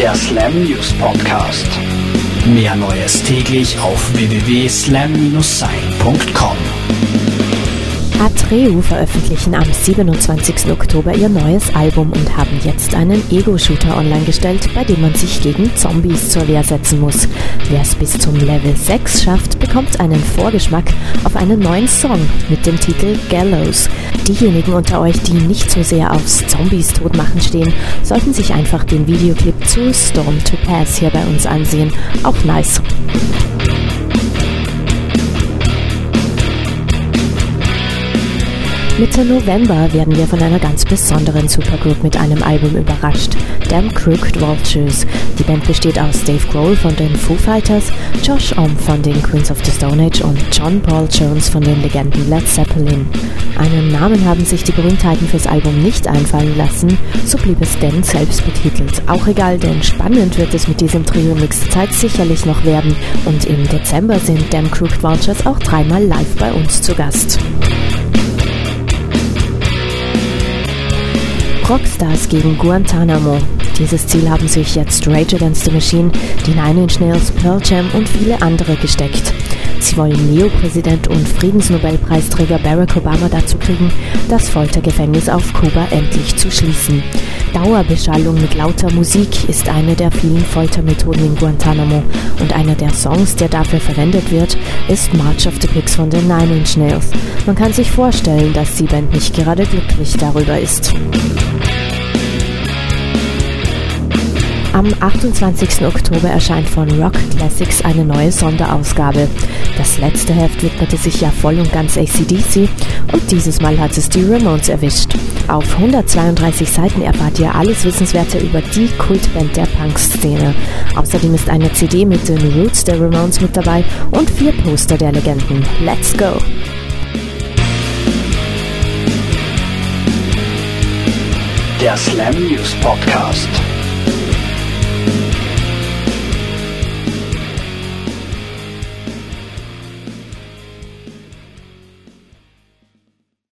Der Slam News Podcast. Mehr Neues täglich auf www.slam-sein.com. Atreu veröffentlichen am 27. Oktober ihr neues Album und haben jetzt einen Ego-Shooter online gestellt, bei dem man sich gegen Zombies zur Wehr setzen muss. Wer es bis zum Level 6 schafft, bekommt einen Vorgeschmack auf einen neuen Song mit dem Titel Gallows. Diejenigen unter euch, die nicht so sehr aufs Zombies totmachen stehen, sollten sich einfach den Videoclip zu Storm to Pass hier bei uns ansehen. Auch nice. Mitte November werden wir von einer ganz besonderen Supergroup mit einem Album überrascht, Damn Crooked Vultures. Die Band besteht aus Dave Grohl von den Foo Fighters, Josh Ohm von den Queens of the Stone Age und John Paul Jones von den Legenden Led Zeppelin. Einen Namen haben sich die Berühmtheiten fürs Album nicht einfallen lassen, so blieb es denn selbst betitelt. Auch egal, denn spannend wird es mit diesem Trio Mixed Zeit sicherlich noch werden und im Dezember sind Damn Crooked Vultures auch dreimal live bei uns zu Gast. Rockstars gegen Guantanamo. Dieses Ziel haben sich jetzt Rage Against the Machine, die Nine Inch Nails, Pearl Jam und viele andere gesteckt. Sie wollen Neo-Präsident und Friedensnobelpreisträger Barack Obama dazu kriegen, das Foltergefängnis auf Kuba endlich zu schließen. Dauerbeschallung mit lauter Musik ist eine der vielen Foltermethoden in Guantanamo und einer der Songs, der dafür verwendet wird, ist March of the Pigs von den Nine Inch Nails. Man kann sich vorstellen, dass die Band nicht gerade glücklich darüber ist. Am 28. Oktober erscheint von Rock Classics eine neue Sonderausgabe. Das letzte Heft widmete sich ja voll und ganz ACDC und dieses Mal hat es die Ramones erwischt. Auf 132 Seiten erfahrt ihr alles Wissenswerte über die Kultband der Punk-Szene. Außerdem ist eine CD mit den Roots der Ramones mit dabei und vier Poster der Legenden. Let's go! Der Slam News Podcast.